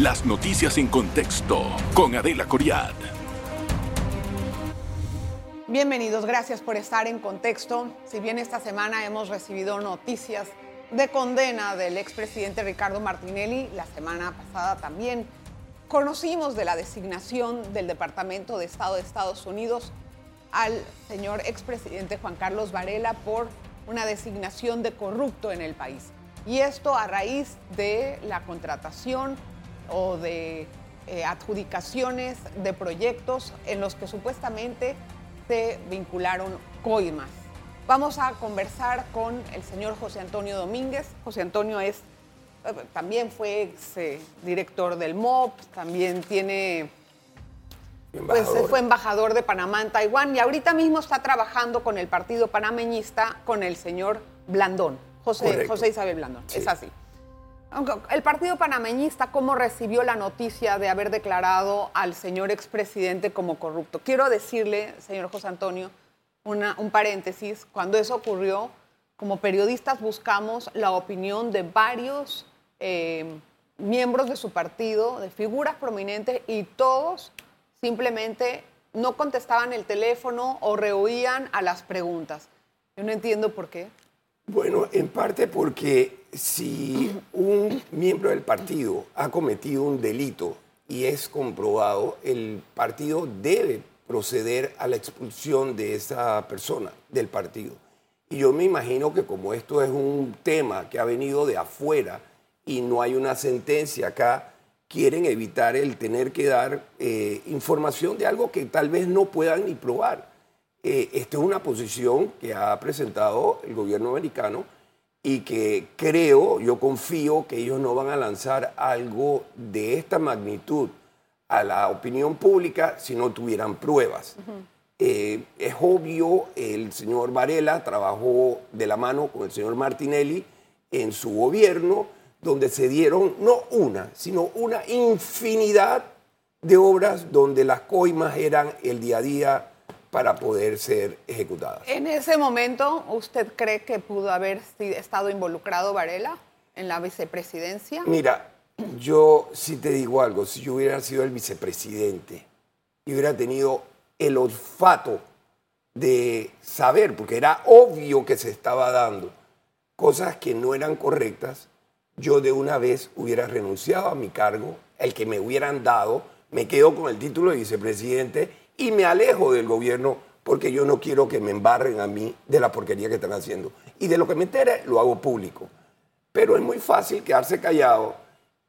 Las noticias en contexto con Adela Coriad. Bienvenidos, gracias por estar en contexto. Si bien esta semana hemos recibido noticias de condena del expresidente Ricardo Martinelli, la semana pasada también conocimos de la designación del Departamento de Estado de Estados Unidos al señor expresidente Juan Carlos Varela por una designación de corrupto en el país. Y esto a raíz de la contratación o de eh, adjudicaciones de proyectos en los que supuestamente se vincularon coimas. Vamos a conversar con el señor José Antonio Domínguez. José Antonio es, eh, también fue ex, eh, director del MOP, también tiene, pues fue embajador de Panamá en Taiwán y ahorita mismo está trabajando con el partido panameñista con el señor Blandón, José, José Isabel Blandón, es así. El partido panameñista, ¿cómo recibió la noticia de haber declarado al señor expresidente como corrupto? Quiero decirle, señor José Antonio, un paréntesis. Cuando eso ocurrió, como periodistas buscamos la opinión de varios eh, miembros de su partido, de figuras prominentes, y todos simplemente no contestaban el teléfono o rehuían a las preguntas. Yo no entiendo por qué. Bueno, en parte porque si un miembro del partido ha cometido un delito y es comprobado, el partido debe proceder a la expulsión de esa persona del partido. Y yo me imagino que como esto es un tema que ha venido de afuera y no hay una sentencia acá, quieren evitar el tener que dar eh, información de algo que tal vez no puedan ni probar. Eh, esta es una posición que ha presentado el gobierno americano y que creo, yo confío que ellos no van a lanzar algo de esta magnitud a la opinión pública si no tuvieran pruebas. Eh, es obvio, el señor Varela trabajó de la mano con el señor Martinelli en su gobierno, donde se dieron no una, sino una infinidad de obras donde las coimas eran el día a día para poder ser ejecutadas. En ese momento, ¿usted cree que pudo haber estado involucrado Varela en la vicepresidencia? Mira, yo sí te digo algo, si yo hubiera sido el vicepresidente y hubiera tenido el olfato de saber, porque era obvio que se estaba dando cosas que no eran correctas, yo de una vez hubiera renunciado a mi cargo, el que me hubieran dado, me quedo con el título de vicepresidente y me alejo del gobierno porque yo no quiero que me embarren a mí de la porquería que están haciendo. Y de lo que me entere, lo hago público. Pero es muy fácil quedarse callado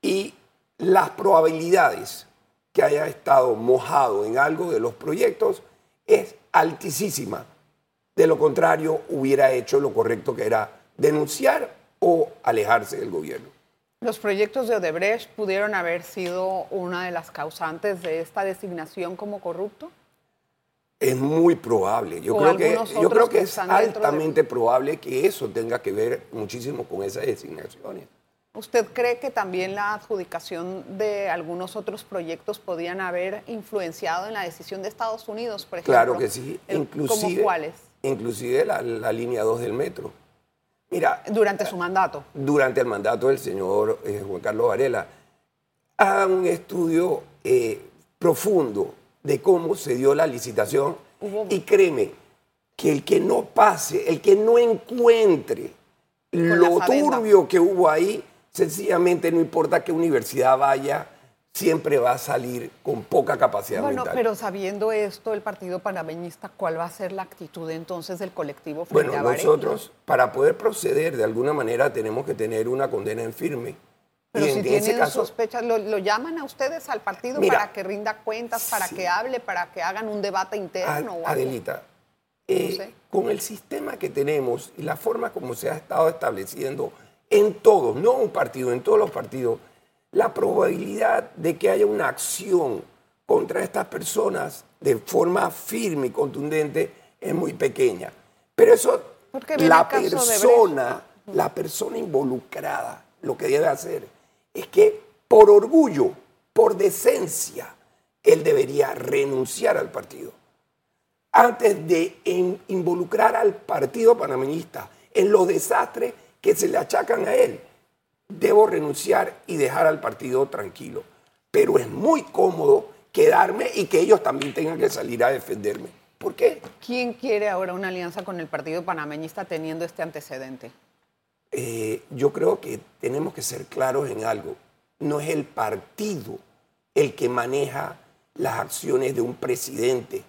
y las probabilidades que haya estado mojado en algo de los proyectos es altísima. De lo contrario, hubiera hecho lo correcto que era denunciar o alejarse del gobierno. ¿Los proyectos de Odebrecht pudieron haber sido una de las causantes de esta designación como corrupto? Es muy probable. Yo creo que, yo creo que, es altamente probable que eso tenga que ver muchísimo con esas designaciones. ¿Usted cree que también la adjudicación de algunos otros proyectos podían haber influenciado en la decisión de Estados Unidos, por ejemplo? Claro que sí. inclusive, cuáles? Inclusive la, línea 2 del metro. Mira, durante su mandato. Durante el mandato del señor eh, Juan Carlos Varela. Haga un estudio eh, profundo de cómo se dio la licitación. Y créeme que el que no pase, el que no encuentre lo turbio que hubo ahí, sencillamente no importa qué universidad vaya, siempre va a salir con poca capacidad bueno, pero sabiendo esto, el Partido Panameñista, ¿cuál va a ser la actitud entonces del colectivo frente bueno, nosotros, para poder proceder de alguna manera, tenemos que tener una condena en firme. Pero si tienen sospechas, ¿lo, llaman a ustedes al partido para que rinda cuentas, para que hable, para que hagan un debate interno? Adelita, eh, con el sistema que tenemos y la forma como se ha estado estableciendo en todos, no un partido, en todos los partidos, la probabilidad de que haya una acción contra estas personas de forma firme y contundente es muy pequeña. Pero eso, la persona, la persona involucrada, lo que debe hacer es que por orgullo, por decencia, él debería renunciar al partido. Antes de involucrar al partido panameñista en los desastres que se le achacan a él, debo renunciar y dejar al partido tranquilo. pero es muy cómodo quedarme y que ellos también tengan que salir a defenderme. ¿Por qué? ¿Quién quiere ahora una alianza con el partido panameñista teniendo este antecedente? Eh, yo creo que tenemos que ser claros en algo. No es el partido el que maneja las acciones de un presidente.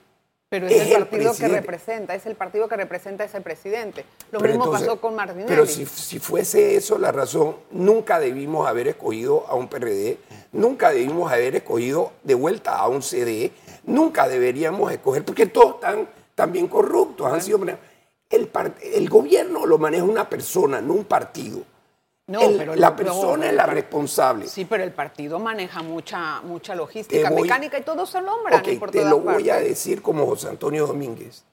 Pero es, el partido que representa, es el partido que representa a ese presidente. Lo mismo pasó con Martinelli. Pero si, si, fuese eso la razón, nunca debimos haber escogido a un PRD, nunca debimos haber escogido de vuelta a un CD, nunca deberíamos escoger, porque todos están también corruptos, han sido... El, el gobierno lo maneja una persona, no un partido. No, pero la persona es la responsable. Sí, pero el partido maneja mucha, mucha logística, mecánica y todo se nombran okay, Te lo voy a decir como José Antonio Domínguez.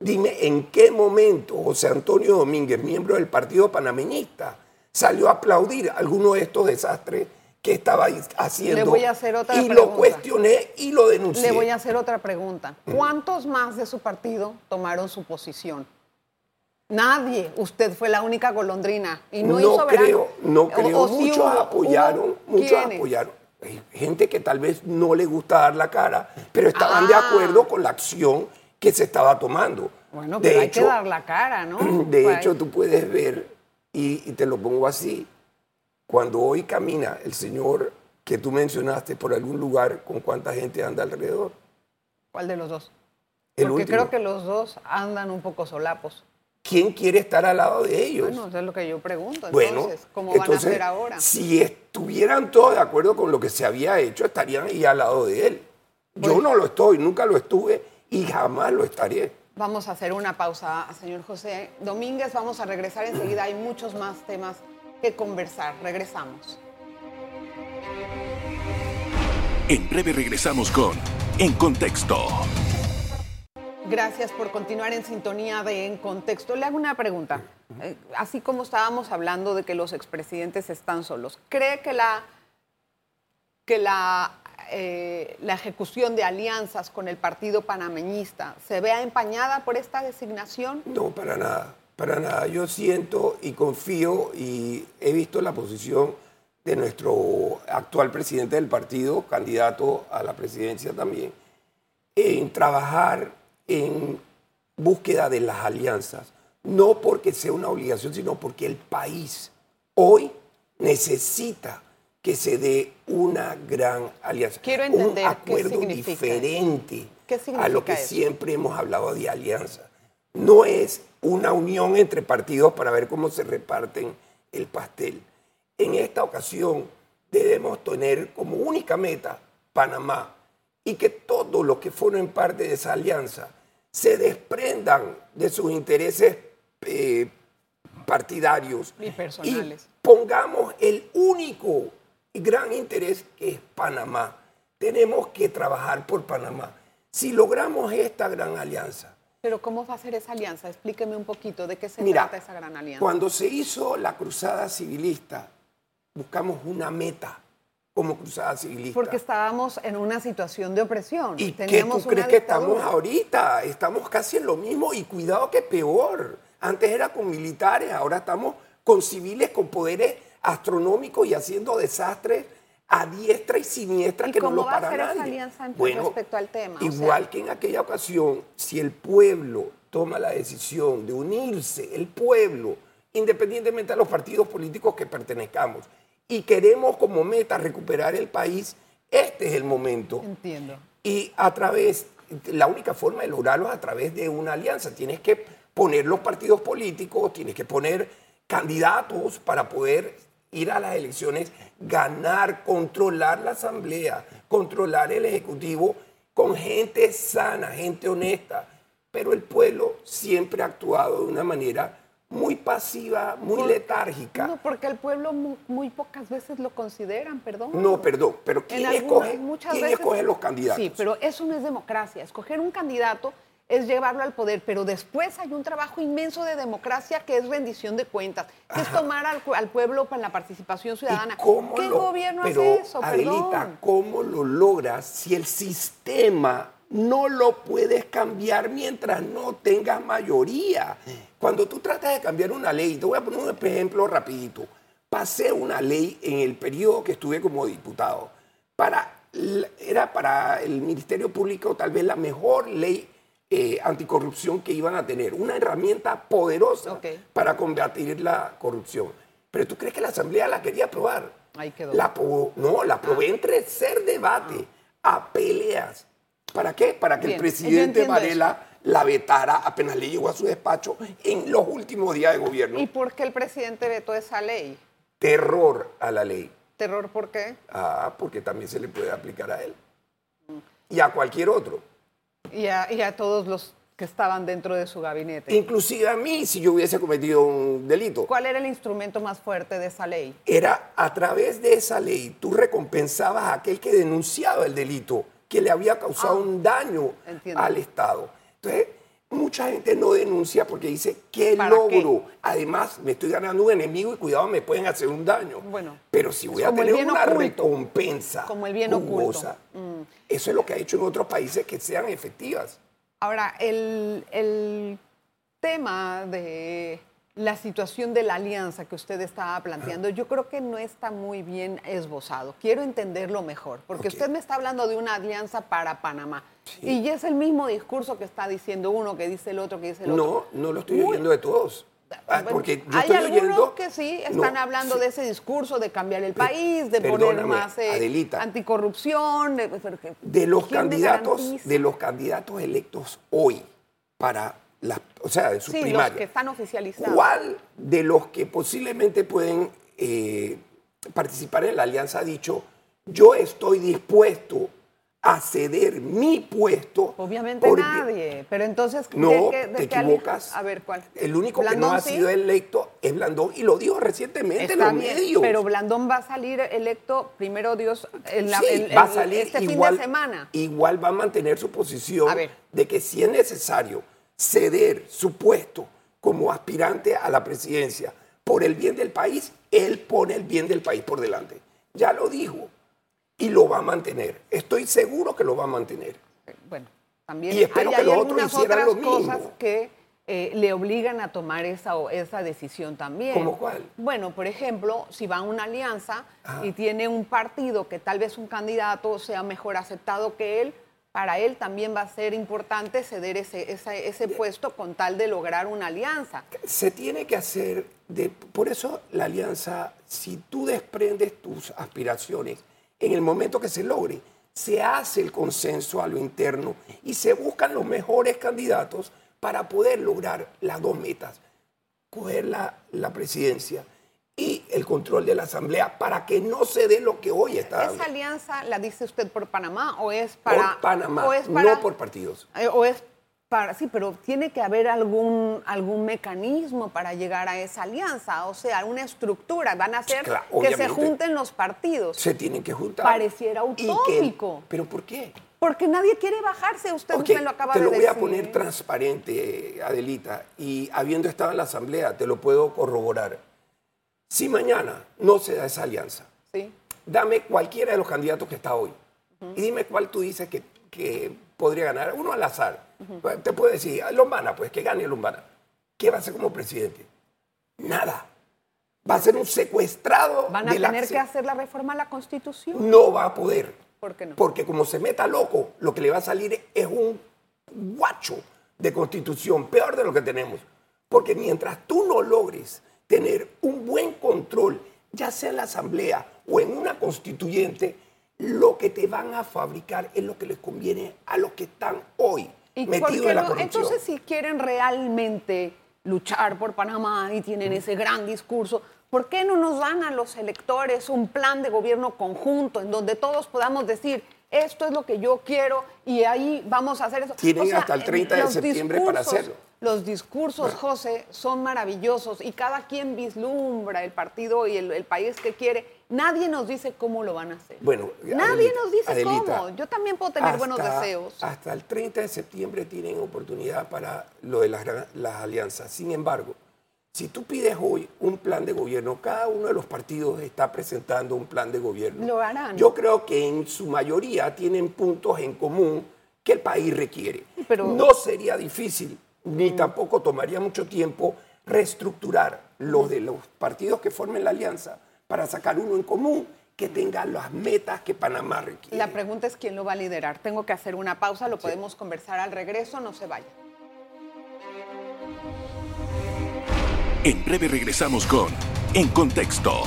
Dime en qué momento José Antonio Domínguez, miembro del partido panameñista, salió a aplaudir alguno de estos desastres que estaba haciendo. Le voy a hacer otra y lo cuestioné y lo denuncié. Le voy a hacer otra pregunta. ¿Cuántos más de su partido tomaron su posición? Nadie. Usted fue la única golondrina y no, hizo creo, No creo. muchos apoyaron, muchos apoyaron. Hay gente que tal vez no le gusta dar la cara, pero estaban de ah. acuerdo con la acción que se estaba tomando. Bueno, pero hay que dar la cara, ¿no? De pues hecho, tú puedes ver, y, y te lo pongo así, cuando hoy camina el señor que tú mencionaste por algún lugar, ¿con cuánta gente anda alrededor? ¿Cuál de los dos? Porque creo que los dos andan un poco solapos. ¿Quién quiere estar al lado de ellos? Bueno, eso es lo que yo pregunto. Entonces, ¿cómo van a hacer ahora? Si estuvieran todos de acuerdo con lo que se había hecho, estarían ahí al lado de él. yo pues no lo estoy, nunca lo estuve y jamás lo estaré. Vamos a hacer una pausa, señor José Domínguez. Vamos a regresar enseguida. Hay muchos más temas que conversar. Regresamos. En breve regresamos con En Contexto. Gracias por continuar en sintonía de En Contexto. Le hago una pregunta. Eh, así como estábamos hablando de que los expresidentes están solos, ¿cree que la, que la, eh, la ejecución de alianzas con el partido panameñista se vea empañada por esta designación? No, para nada, para nada. Yo siento y confío y he visto la posición de nuestro actual presidente del partido, candidato a la presidencia también, en trabajar en búsqueda de las alianzas, no porque sea una obligación, sino porque el país hoy necesita que se dé una gran alianza. Quiero entender un acuerdo diferente a lo que siempre hemos hablado de alianza. No es una unión entre partidos para ver cómo se reparten el pastel. En esta ocasión debemos tener como única meta Panamá, y que todos los que formen parte de esa alianza se desprendan de sus intereses eh, partidarios y personales. pongamos el único y gran interés que es Panamá. Tenemos que trabajar por Panamá. Si logramos esta gran alianza. Pero ¿cómo va a ser esa alianza? Explíqueme un poquito de qué se trata esa gran alianza. Cuando se hizo la cruzada civilista, buscamos una meta como cruzada civilista. Porque estábamos en una situación de opresión. ¿Y qué tú crees que estamos ahorita? Estamos casi en lo mismo y cuidado que peor. Antes era con militares, ahora estamos con civiles con poderes astronómicos y haciendo desastres a diestra y siniestra que no lo para nadie. ¿Cómo va a ser esa alianza bueno, respecto al tema? Igual que en aquella ocasión, si el pueblo toma la decisión de unirse, el pueblo, independientemente de los partidos políticos que pertenezcamos, y queremos como meta recuperar el país, este es el momento. Entiendo. Y a través, la única forma de lograrlo es a través de una alianza. Tienes que poner los partidos políticos, tienes que poner candidatos para poder ir a las elecciones, ganar, controlar la asamblea, controlar el ejecutivo con gente sana, gente honesta. Pero el pueblo siempre ha actuado de una manera muy pasiva, muy letárgica. No, porque el pueblo muy, pocas veces lo consideran, perdón. No, perdón, pero ¿quién, escoge, ¿quién escoge los candidatos? Sí, pero eso no es democracia. Escoger un candidato es llevarlo al poder, pero después hay un trabajo inmenso de democracia que es rendición de cuentas, que es tomar al, pueblo para la participación ciudadana. ¿Qué gobierno hace eso? Adelita, ¿cómo lo logras si el sistema no lo puedes cambiar mientras no tengas mayoría. Cuando tú tratas de cambiar una ley, te voy a poner un ejemplo rapidito. Pasé una ley en el periodo que estuve como diputado para era para el Ministerio Público tal vez la mejor ley eh, anticorrupción que iban a tener, una herramienta poderosa para combatir la corrupción. Pero tú crees que la Asamblea la quería aprobar. Ahí quedó. La no, la aprobé ah. entre ser debate a peleas. ¿Para qué? Para que el presidente Varela la vetara apenas le llegó a su despacho en los últimos días de gobierno. ¿Y por qué el presidente vetó esa ley? Terror a la ley. ¿Terror por qué? Ah, porque también se le puede aplicar a él. Y a cualquier otro. Y a, y a todos los que estaban dentro de su gabinete. Inclusive a mí, si yo hubiese cometido un delito. ¿Cuál era el instrumento más fuerte de esa ley? Era a través de esa ley, tú recompensabas a aquel que denunciaba el delito, que le había causado ah, un daño al Estado. Entonces, mucha gente no denuncia porque dice, ¿qué logro? Además, me estoy ganando un enemigo y cuidado, me pueden hacer un daño. Bueno, pero si voy a tener una recompensa como el bien oculto. Mm. Eso es lo que ha hecho en otros países que sean efectivas. Ahora, el, tema de la situación de la alianza que usted estaba planteando, yo creo que no está muy bien esbozado. Quiero entenderlo mejor, porque usted me está hablando de una alianza para Panamá. Y es el mismo discurso que está diciendo uno, que dice el otro, que dice el otro. No, no lo estoy oyendo de todos. Ah, porque hay algunos que sí están hablando de ese discurso de cambiar el país, de poner más eh, anticorrupción. De, los candidatos, de los candidatos electos hoy para la, o sea, de su sí, los que están oficializados. ¿Cuál de los que posiblemente pueden eh, participar en la alianza ha dicho yo estoy dispuesto a ceder mi puesto. Obviamente nadie, pero entonces... No, te equivocas. A ver, ¿cuál? El único que no ha sido electo es Blandón y lo dijo recientemente en los medios. Pero Blandón va a salir electo, primero Dios, en va a salir este igual, fin de semana. Igual va a mantener su posición de que si es necesario ceder su puesto como aspirante a la presidencia por el bien del país, él pone el bien del país por delante. Ya lo dijo y lo va a mantener. Estoy seguro que lo va a mantener. Bueno, también hay, algunas otras cosas que eh, le obligan a tomar esa, esa decisión también. ¿Cómo cuál? Bueno, por ejemplo, si va a una alianza y tiene un partido que tal vez un candidato sea mejor aceptado que él, para él también va a ser importante ceder ese, ese, ese puesto con tal de lograr una alianza. Se tiene que hacer, de, por eso la alianza, si tú desprendes tus aspiraciones, en el momento que se logre, se hace el consenso a lo interno y se buscan los mejores candidatos para poder lograr las dos metas, coger la, la presidencia y el control de la Asamblea para que no se dé lo que hoy está ¿Esa alianza la dice usted por Panamá o es para... Por Panamá, no por partidos. Eh, ¿O es sí, pero tiene que haber algún, algún mecanismo para llegar a esa alianza, o sea, una estructura. Van a hacer que se junten los partidos. Se tienen que juntar. Pareciera utópico. ¿Pero por qué? Porque nadie quiere bajarse, usted, me lo acaba de decir. Te lo voy a poner transparente, Adelita, y habiendo estado en la Asamblea, te lo puedo corroborar. Si mañana no se da esa alianza, sí. dame cualquiera de los candidatos que está hoy y dime cuál tú dices que, que podría ganar. Uno al azar te puedo decir, Lombana, pues que gane Lombana. ¿Qué va a hacer como presidente? Nada. Va a ser un secuestrado. ¿Van a tener que hacer la reforma a la Constitución? No va a poder. ¿Por qué no? Porque como se meta loco, lo que le va a salir es un guacho de constitución, peor de lo que tenemos. Porque mientras tú no logres tener un control, ya sea en la asamblea o en una constituyente, lo que te van a fabricar es lo que les conviene a los que están hoy entonces, si quieren realmente luchar por Panamá y tienen ese gran discurso, ¿por qué no nos dan a los electores un plan de gobierno conjunto en donde todos podamos decir, esto es lo que yo quiero y ahí vamos a hacer eso? Tienen hasta el 30 de septiembre para hacerlo. Los discursos, José, son maravillosos y cada quien vislumbra el partido y el, país que quiere. Nadie nos dice cómo lo van a hacer. Bueno, Nadie nos dice cómo. Yo también puedo tener buenos deseos. Hasta el 30 de septiembre tienen oportunidad para lo de las, las alianzas. Sin embargo, si tú pides hoy un plan de gobierno, cada uno de los partidos está presentando un plan de gobierno. Lo harán. Yo creo que en su mayoría tienen puntos en común que el país requiere. Pero... No sería difícil ni tampoco tomaría mucho tiempo reestructurar los de los partidos que formen la alianza para sacar uno en común que tenga las metas que Panamá requiere. La pregunta es quién lo va a liderar. Tengo que hacer una pausa, lo podemos conversar al regreso, no se vaya. En breve regresamos con En Contexto.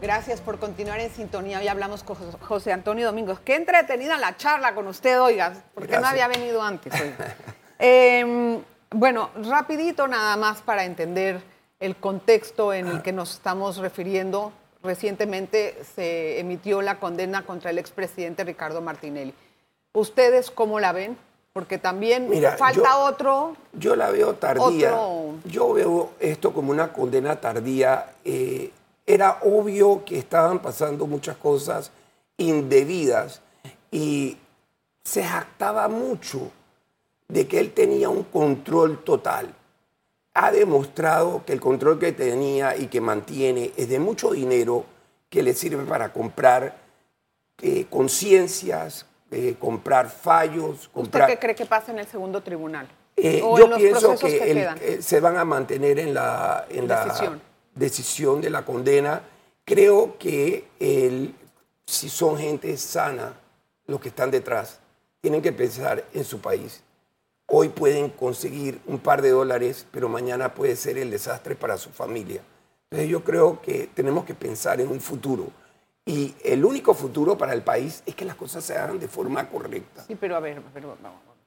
Gracias por continuar en sintonía. Hoy hablamos con José Antonio Domingos. Qué entretenida la charla con usted, oiga, porque no había venido antes. eh, bueno, rapidito nada más para entender el contexto en el que nos estamos refiriendo. Recientemente se emitió la condena contra el expresidente Ricardo Martinelli. ¿Ustedes cómo la ven? Porque también falta otro. Yo la veo tardía. Yo veo esto como una condena tardía. Eh, era obvio que estaban pasando muchas cosas indebidas y se jactaba mucho de que él tenía un control total. Ha demostrado que el control que tenía y que mantiene es de mucho dinero que le sirve para comprar eh, conciencias, eh, comprar fallos. Comprar... ¿Usted qué cree que pasa en el segundo tribunal? Eh, yo pienso que, se van a mantener en la, en decisión. la decisión de la condena. Creo que si son gente sana los que están detrás, tienen que pensar en su país Hoy pueden conseguir un par de dólares, pero mañana puede ser el desastre para su familia. Entonces yo creo que tenemos que pensar en un futuro. Y el único futuro para el país es que las cosas se hagan de forma correcta. Sí, pero a ver, pero,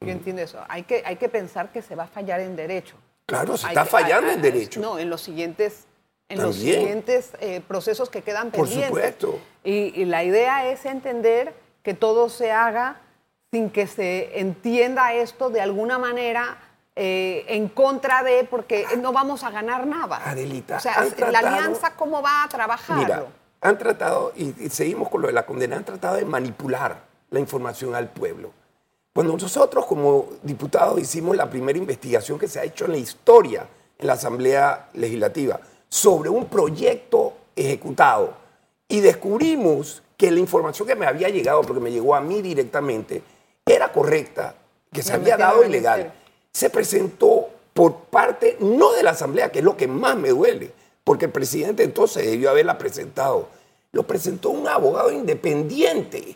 yo entiendo eso. Hay que, hay que pensar que se va a fallar en derecho. Claro, se está fallando en derecho. No, en los siguientes, en los siguientes eh, procesos que quedan pendientes. Por supuesto. y la idea es entender que todo se haga sin que se entienda esto de alguna manera eh, en contra de, porque no vamos a ganar nada. Adelita. O sea, la alianza, ¿cómo va a trabajar? Mira, han tratado, y, seguimos con lo de la condena, han tratado de manipular la información al pueblo. Cuando nosotros como diputados hicimos la primera investigación que se ha hecho en la historia en la Asamblea Legislativa sobre un proyecto ejecutado y descubrimos que la información que me había llegado, porque me llegó a mí directamente, era correcta, que se había dado ilegal, se presentó por parte no de la Asamblea, que es lo que más me duele, porque el presidente entonces debió haberla presentado. Lo presentó un abogado independiente,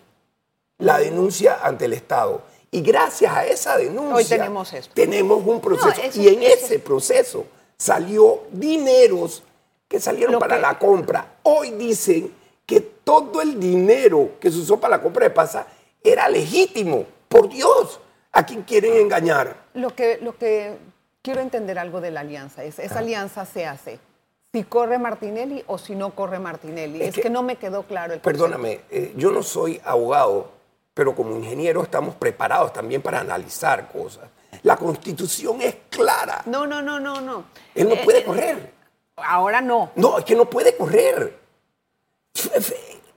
la denuncia ante el Estado. Y gracias a esa denuncia tenemos, tenemos un proceso. y en ese proceso salió dineros que salieron para la compra. Hoy dicen que todo el dinero que se usó para la compra de pasa era legítimo. Por Dios, ¿a quién quieren engañar? Lo que, lo que quiero entender algo de la alianza es, esa alianza se hace si corre Martinelli o si no corre Martinelli. Es, que, no me quedó claro el Perdóname, eh, yo no soy abogado, pero como ingeniero estamos preparados también para analizar cosas. La constitución es clara. No, no, no, no, no. Él no puede eh, correr. Ahora no. No, es que no puede correr.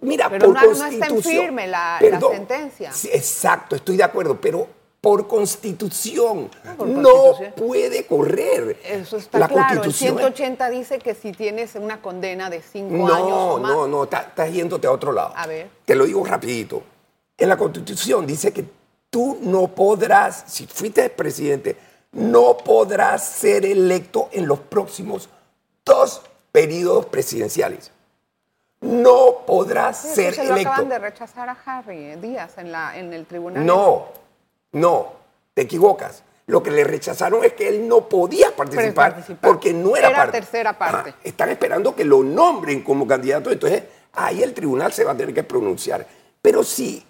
Mira, pero por no, constitución. No está en firme la, sentencia. exacto, estoy de acuerdo, pero por constitución ah, no puede correr. Eso está la claro. el 180 dice que si tienes una condena de cinco años o más. No, no, estás yéndote a otro lado. A ver. Te lo digo rapidito. En la constitución dice que tú no podrás, si fuiste presidente, no podrás ser electo en los próximos dos periodos presidenciales no podrá ser se lo acaban de rechazar a Harry Díaz en, la, en el tribunal. No, no, te equivocas. Lo que le rechazaron es que él no podía participar, porque no era, era tercera parte. están esperando que lo nombren como candidato, entonces ahí el tribunal se va a tener que pronunciar. Pero si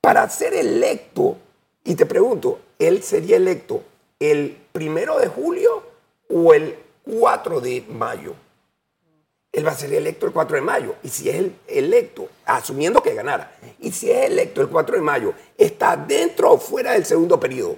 para ser electo, y te pregunto, ¿él sería electo el primero de julio o el 4 de mayo? Él va a ser electo el 4 de mayo. Y si es el electo, asumiendo que ganara, y si es electo el 4 de mayo, está dentro o fuera del segundo periodo.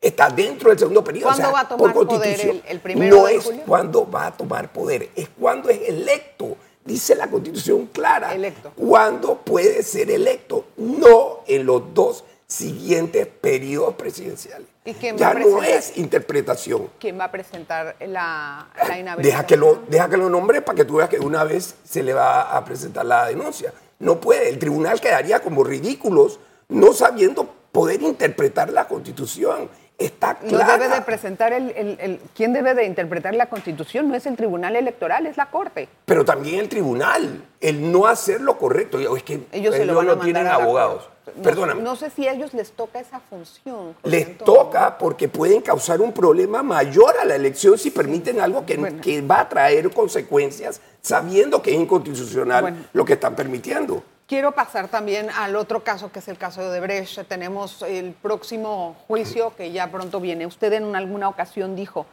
Está dentro del segundo periodo. ¿Cuándo va a tomar poder el, primero No es cuando va a tomar poder, es cuando es electo. Dice la constitución clara. Electo. Cuando puede ser electo, no en los dos siguientes periodos presidenciales. ¿Y quién ya no es interpretación. ¿Quién va a presentar la, la inhabilitación? Deja que, lo, deja que lo nombre para que tú veas que una vez se le va a presentar la denuncia. No puede. El tribunal quedaría como ridículos no sabiendo poder interpretar la constitución. Está clara. debe de presentar el, el- el- ¿Quién debe de interpretar la Constitución? No es el Tribunal Electoral, es la Corte. Pero también el tribunal, el no hacer lo correcto. Es que Ellos se lo van no tienen abogados. No- Perdóname. No sé si a ellos les toca esa función. Les toca porque pueden causar un problema mayor a la elección si permiten algo que, Bueno. que va a traer consecuencias sabiendo que es inconstitucional Bueno. lo que están permitiendo. Quiero pasar también al otro caso, que es el caso de Odebrecht. Tenemos el próximo juicio que ya pronto viene. Usted en alguna ocasión dijo,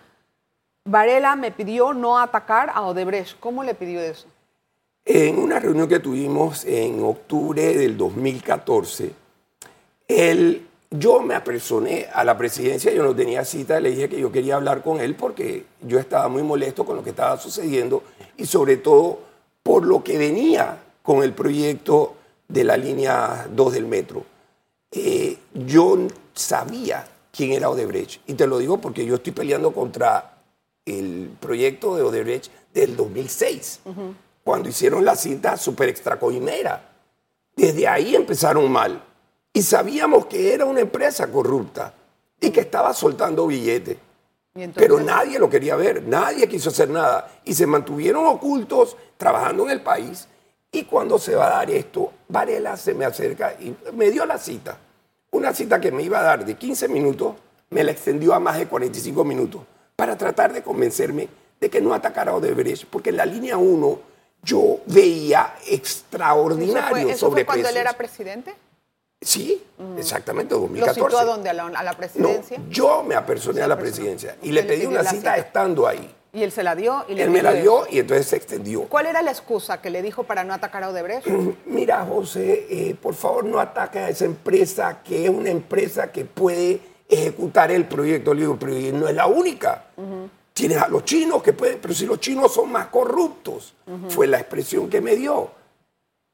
Varela me pidió no atacar a Odebrecht. ¿Cómo le pidió eso? En una reunión que tuvimos en octubre del 2014, él, yo me apersoné a la presidencia, yo no tenía cita, le dije que yo quería hablar con él porque yo estaba muy molesto con lo que estaba sucediendo y sobre todo por lo que venía con el proyecto de la línea 2 del metro. Eh, yo sabía quién era Odebrecht y te lo digo porque yo estoy peleando contra el proyecto de Odebrecht del 2006, cuando hicieron la cinta super extracoimera. Desde ahí empezaron mal. Y sabíamos que era una empresa corrupta y que estaba soltando billetes. Pero nadie lo quería ver, nadie quiso hacer nada. Y se mantuvieron ocultos, trabajando en el país. Y cuando se va a dar esto, Varela se me acerca y me dio la cita. Una cita que me iba a dar de 15 minutos, me la extendió a más de 45 minutos para tratar de convencerme de que no atacara a Odebrecht, porque en la línea 1 yo veía ¿Eso extraordinario fue, eso sobre fue cuando él era presidente? Sí, exactamente, ¿Lo 2014. citó a dónde? ¿A la, a la No, presidencia? yo me apersoné a la presidencia y le pedí una cita cita. estando ahí. Y él se la dio y le Él me la dio y entonces se extendió. ¿Cuál era la excusa que le dijo para no atacar a Odebrecht? Mira, José, eh, por favor no ataques a esa empresa que es una empresa que puede ejecutar el proyecto. Le digo, pero no es la única. Tienes a los chinos que pueden, pero si los chinos son más corruptos, fue la expresión que me dio.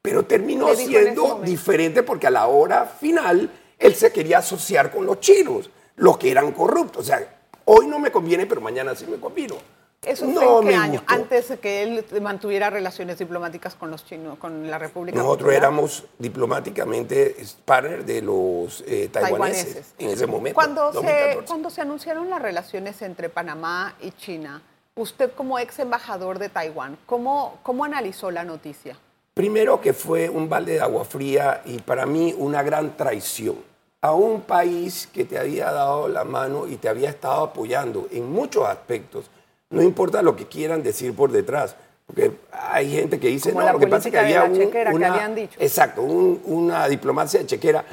Pero terminó ¿Qué dijo en ese siendo diferente porque a la hora final él se quería asociar con los chinos, los que eran corruptos. O sea, hoy no me conviene, pero mañana sí me convino. ¿Eso fue no en qué año? gustó. Antes de que él mantuviera relaciones diplomáticas con los chinos, con la República Nosotros Popular. éramos diplomáticamente partner de los eh, taiwaneses, taiwaneses. en ese momento. Cuando se, 2014. cuando se anunciaron las relaciones entre Panamá y China, usted como ex embajador de Taiwán, ¿cómo, cómo analizó la noticia? Primero que fue un balde de agua fría y para mí una gran traición a un país que te había dado la mano y te había estado apoyando en muchos aspectos. No importa lo que quieran decir por detrás, porque hay gente que dice, Como no, lo que pasa es que había un- chequera que una, habían dicho. Exacto, un- una diplomacia de chequera.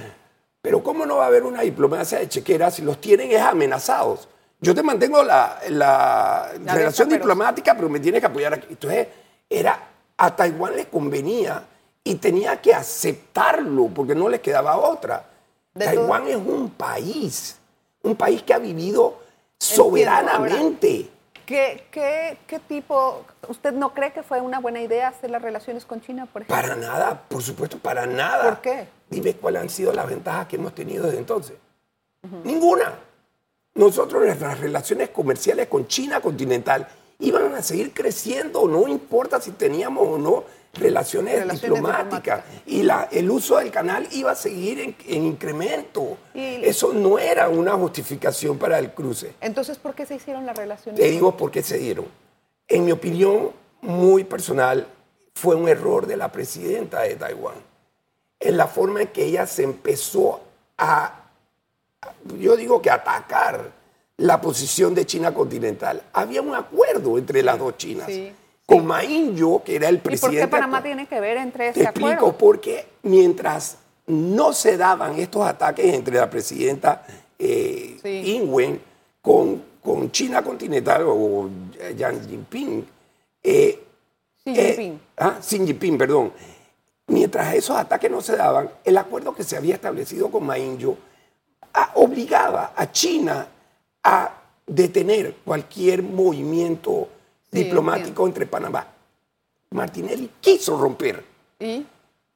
Pero ¿cómo no va a haber una diplomacia de chequera si los tienen es amenazados? Yo te mantengo la, la La relación diplomática, pero me tienes que apoyar aquí. Entonces, era, a Taiwán le convenía y tenía que aceptarlo porque no le quedaba otra. De Taiwán es un país, un país que ha vivido soberanamente. ¿Qué, qué, qué tipo, usted no cree que fue una buena idea hacer las relaciones con China, por ejemplo? Para nada, por supuesto, para nada. ¿Por qué? Dime cuáles han sido las ventajas que hemos tenido desde entonces. Ninguna. Nosotros nuestras relaciones comerciales con China continental iban a seguir creciendo, no importa si teníamos o no relaciones, Relaciones diplomáticas. Y la- el uso del canal iba a seguir en, en incremento. Y- Eso no era una justificación para el cruce. Entonces, ¿por qué se hicieron las relaciones? Te digo por qué se dieron. En mi opinión muy personal, fue un error de la presidenta de Taiwán. En la forma en que ella se empezó a, yo digo que atacar la posición de China continental. Había un acuerdo entre las dos Chinas. Sí. Con Ma Ying-jeou, que era el ¿Y por presidente. qué Panamá tiene que ver entre Te ese explico, acuerdo? porque mientras no se daban estos ataques entre la presidenta eh, Sí. Ingwen con, con China continental o Xi Jinping, eh, Xi eh, Jinping. ah, Xi Jinping, perdón. Mientras esos ataques no se daban, el acuerdo que se había establecido con Ma Ying-jeou ah, obligaba a China a detener cualquier movimiento Sí, diplomático entre Panamá. Martinelli quiso romper ¿Y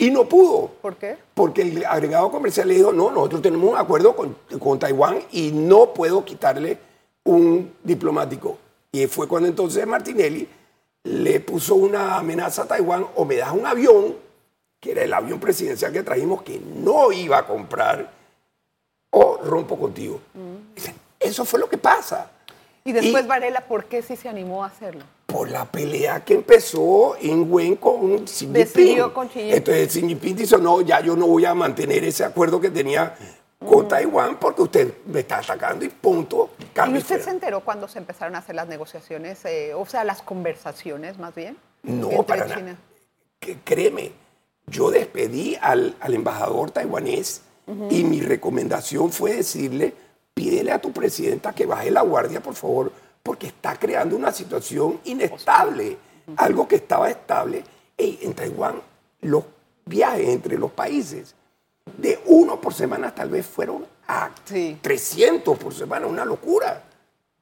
y no pudo. por qué? Porque el agregado comercial le dijo, no, nosotros tenemos un acuerdo con, con Taiwán y no puedo quitarle un diplomático. Y fue cuando entonces Martinelli le puso una amenaza a Taiwán, o me das un avión, que era el avión presidencial que trajimos, que no iba a comprar, o rompo contigo. eso fue lo que pasa. Y después Varela, ¿por qué sí se animó a hacerlo? Por la pelea que empezó en Wen con Xi Jinping. Decidió con Xi Jinping. Entonces Xi Jinping dice, no, ya yo no voy a mantener ese acuerdo que tenía con Taiwán porque usted me está atacando y punto. ¿Y usted fuera. se enteró cuando se empezaron a hacer las negociaciones, eh, o sea, las conversaciones más bien? No, entre para China? nada. Que, créeme, yo despedí al, al embajador taiwanés y mi recomendación fue decirle, pídele a tu presidenta que baje la guardia, por favor, porque está creando una situación inestable. Algo que estaba estable. Ey, en Taiwán, los viajes entre los países de uno por semana tal vez fueron a Sí. 300 por semana, una locura.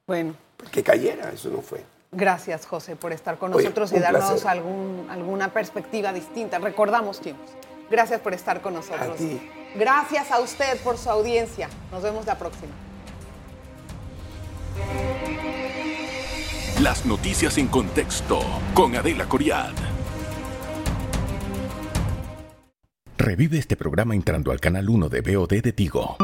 Bueno, Que cayera, eso no fue. gracias José por estar con Oye, nosotros y darnos algún, alguna perspectiva distinta. Recordamos tiempos. Gracias por estar con nosotros. A ti. Gracias a usted por su audiencia. Nos vemos la próxima. Las noticias en contexto con Adela Coriad. Revive este programa entrando al canal 1 de BOD de Tigo.